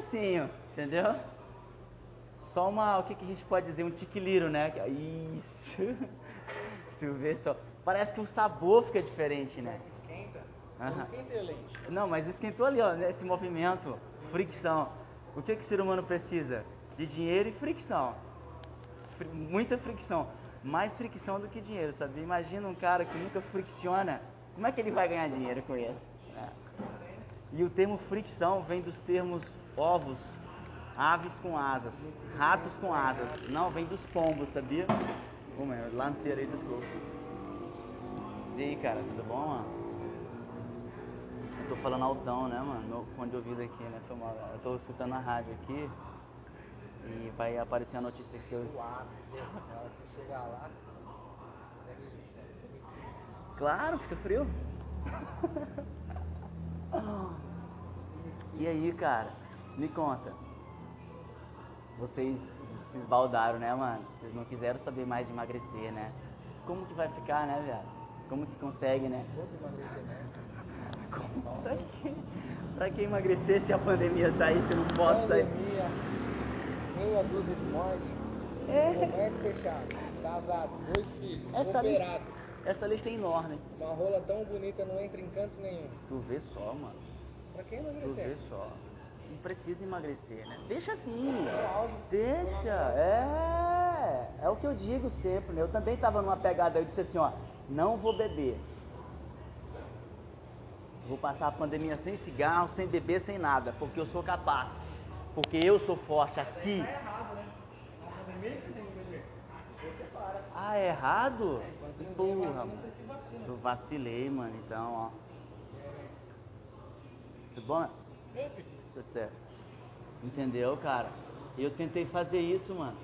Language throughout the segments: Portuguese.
negocinho, entendeu? Só uma, o que, que a gente pode dizer? Um tiquiliro, né? Isso. tu vê só. Parece que o sabor fica diferente, né? Esquenta. Aham. Esquenta a leite. Não, mas esquentou ali, ó, nesse movimento, fricção. O que, que o ser humano precisa? De dinheiro e fricção. Fri- muita fricção. Mais fricção do que dinheiro, sabe? Imagina um cara que nunca fricciona. Como é que ele vai ganhar dinheiro com isso? É. E o termo fricção vem dos termos ovos, aves com asas, ratos com asas. Não, vem dos pombos, sabia? Ô, meu, lancei aí, desculpa. E aí, cara, tudo bom, mano? Eu tô falando altão, né, mano? Meu fone de ouvido aqui, né? Eu tô escutando a rádio aqui e vai aparecer a notícia que eu. Lá, segue Claro, fica frio. e aí, cara, me conta. Vocês se esbaldaram, né, mano? Vocês não quiseram saber mais de emagrecer, né? Como que vai ficar, né, velho? Como que consegue, né? Como? Pra que, pra que emagrecer se a pandemia tá aí, se eu não posso sair? Pandemia, meia dúzia de mortes, É. comércio fechado, casado, dois filhos, Essa lista, operado. essa lista é enorme. Uma rola tão bonita não entra em canto nenhum. Tu vê só, mano. Pra quem Tu vê emagrecer? só. Não precisa emagrecer, né? Deixa assim. Deixa. É. É o que eu digo sempre, né? Eu também tava numa pegada, eu disse assim, ó, não vou beber. Vou passar a pandemia sem cigarro, sem beber, sem nada, porque eu sou capaz. Porque eu sou forte aqui. Ah, é errado? Porra, mano. Eu vacilei, mano, então, ó. Tudo bom? Tudo certo. Entendeu, cara? Eu tentei fazer isso, mano.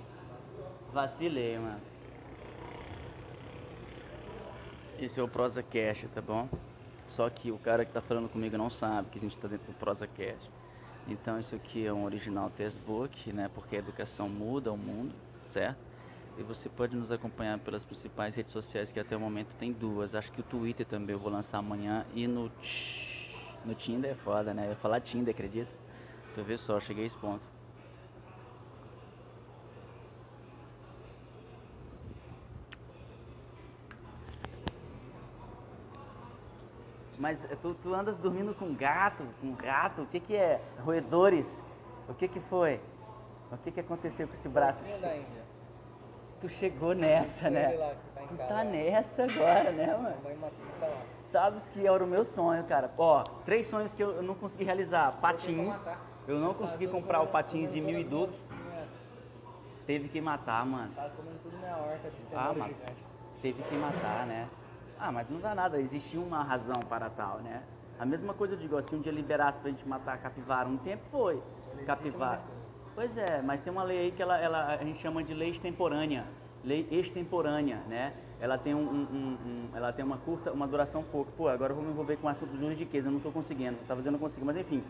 Vacilei, mano. Esse é o Prosa Cash, tá bom? Só que o cara que tá falando comigo não sabe que a gente tá dentro do Prosa Cash. Então isso aqui é um original textbook, né? Porque a educação muda o mundo, certo? E você pode nos acompanhar pelas principais redes sociais, que até o momento tem duas. Acho que o Twitter também eu vou lançar amanhã. E no, no Tinder é foda, né? Eu ia falar Tinder, acredita? Tu vê só, cheguei a esse ponto. Mas eh, tu, tu andas dormindo com gato, com gato, o que que é? Roedores? O que que foi? O que que aconteceu com esse braço? Porquinho da Índia. Tu chegou nessa, né? lá tá Tu tá nessa agora, né, mano? tá. Sabes que era o meu sonho, cara. Ó, três sonhos que eu não consegui realizar. Patins. Eu não Tá consegui tudo comprar o patins de mil e as minhas- Teve que matar, mano. Tá comendo tudo minha horta de Ah, mano. Teve que matar, né? Ah, mas não dá nada, existia uma razão para tal, né? A mesma coisa eu digo, se um dia liberasse pra gente matar capivara, um tempo foi. Capivara. Pois é, mas tem uma lei aí que ela, ela, a gente chama de lei extemporânea. Lei extemporânea, né? Ela tem, um, um- um- ela tem uma curta, uma duração pouco. Pô, agora eu vou me envolver com o assunto juridiquês, eu não estou conseguindo. Talvez eu não consiga, mas enfim.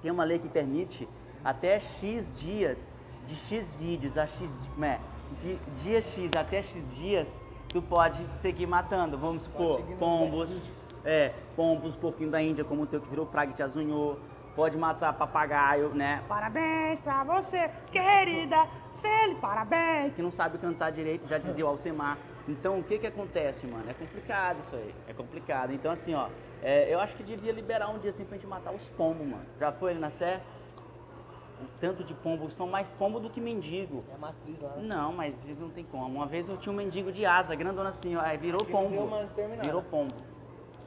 Tem uma lei que permite até X dias, de X vídeos a X, como é, de dia X até X dias, tu pode seguir matando. Vamos supor, pombos, é, pombos, porquinho da Índia, como o teu que virou praga e te azunhou. Pode matar papagaio, né? Parabéns pra você, querida, feliz, parabéns. Que não sabe cantar direito, já dizia o Alcemar. Então, o que que acontece, mano? É complicado isso aí, é complicado. Então, assim, ó, é, eu acho que devia liberar um dia assim pra gente matar os pombos, mano. Já foi ali na Sé? O tanto de pombos, são mais pombo do que mendigo. É matriz lá. né? Não, mas não tem como. Uma vez eu tinha um mendigo de asa, grandona assim, ó, aí virou pombo. Virou pombo.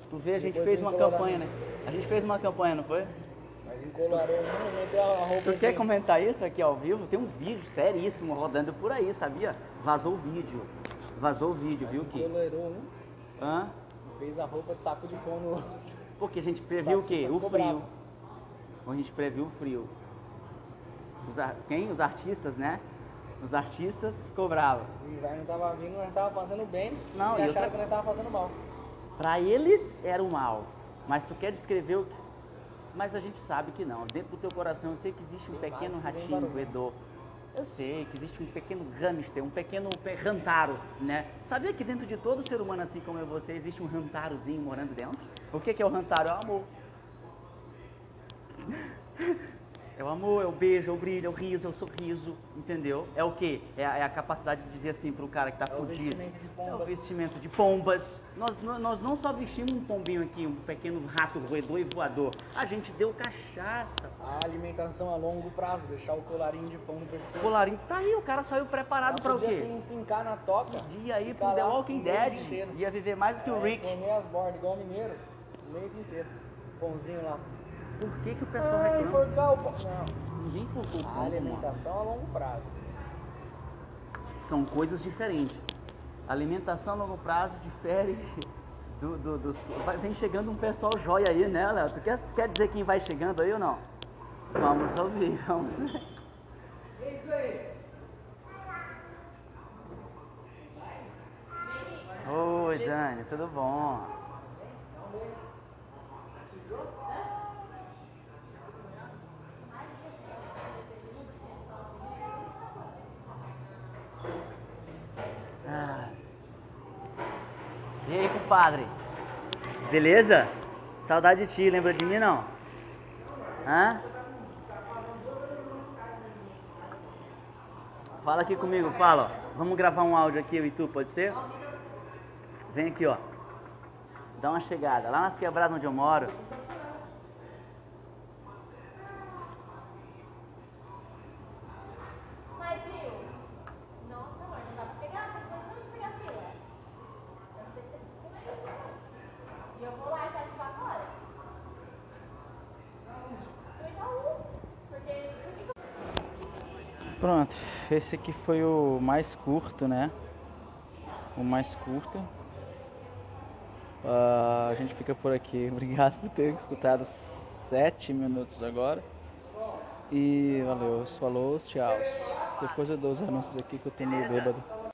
Tu vê, a gente Depois fez uma campanha, né? A gente fez uma campanha, não foi? Mas encolarou a roupa. Tu quer comentar isso aqui ao vivo? Tem um vídeo seríssimo rodando por aí, sabia? Vazou o vídeo. Vazou o vídeo, viu que? Encolarou um, Hã? fez a roupa de saco de pão no. Porque a gente previu o quê? O frio. bravo. A gente previu o frio. Os ar- Quem? Os artistas, né? Os artistas ficou bravo. O inverno tava vindo, nós tava fazendo bem. Não, e acharam outra- que nós tava fazendo mal. Pra eles era o mal. Mas tu quer descrever o que. Mas a gente sabe que não. Dentro do teu coração eu sei que existe um pequeno ratinho roedor. Eu sei que existe um pequeno hamster, um pequeno pe- rantaro, né? Sabia que dentro de todo ser humano, assim como você, existe um rantarozinho morando dentro? O que, que é o rantaro? É o amor. É o amor, é o beijo, é o brilho, é o riso, é o sorriso, entendeu? É o quê? É a, é a capacidade de dizer assim pro cara que tá É o fudido. vestimento de É o vestimento de pombas. Nós, nós- não só vestimos um pombinho aqui, um pequeno rato roedor e voador. A gente deu cachaça. A alimentação a longo prazo, deixar o colarinho de pão no pescoço. O colarinho tá aí, o cara saiu preparado pra o podia quê? se enfincar na toca. Dia aí ficar pro The Walking o Dead. Ia viver mais do que o É, Rick. Comer as bordas igual mineiro, o mês inteiro. Pãozinho lá. Por que, que o pessoal Ai, reclama? o pão. Não. Ninguém o A alimentação a longo prazo. São coisas diferentes. Alimentação a longo prazo difere do, do- dos. vai- Vem chegando um pessoal jóia aí, né, Léo? Tu quer, quer dizer quem vai chegando aí ou não? Vamos ouvir, vamos ver. Oi, Dani, tudo bom? Ah. E aí, compadre? Beleza? Saudade de ti, lembra de mim não? Hã? Fala aqui comigo, fala. Vamos gravar um áudio aqui, eu e tu, pode ser? Vem aqui, ó. Dá uma chegada. Lá nas quebradas onde eu moro. Mas viu? Nossa, amor, não dá pra pegar, mas vamos pegar a fila. Eu não sei se você E eu vou lá e faço agora. Então, porque, porque Pronto, esse aqui foi o mais curto, né? O mais curto. Ah, a gente fica por aqui. Obrigado por ter escutado sete minutos agora. E valeu, falou, tchau. Depois eu dou os anúncios aqui que eu tô meio bêbado.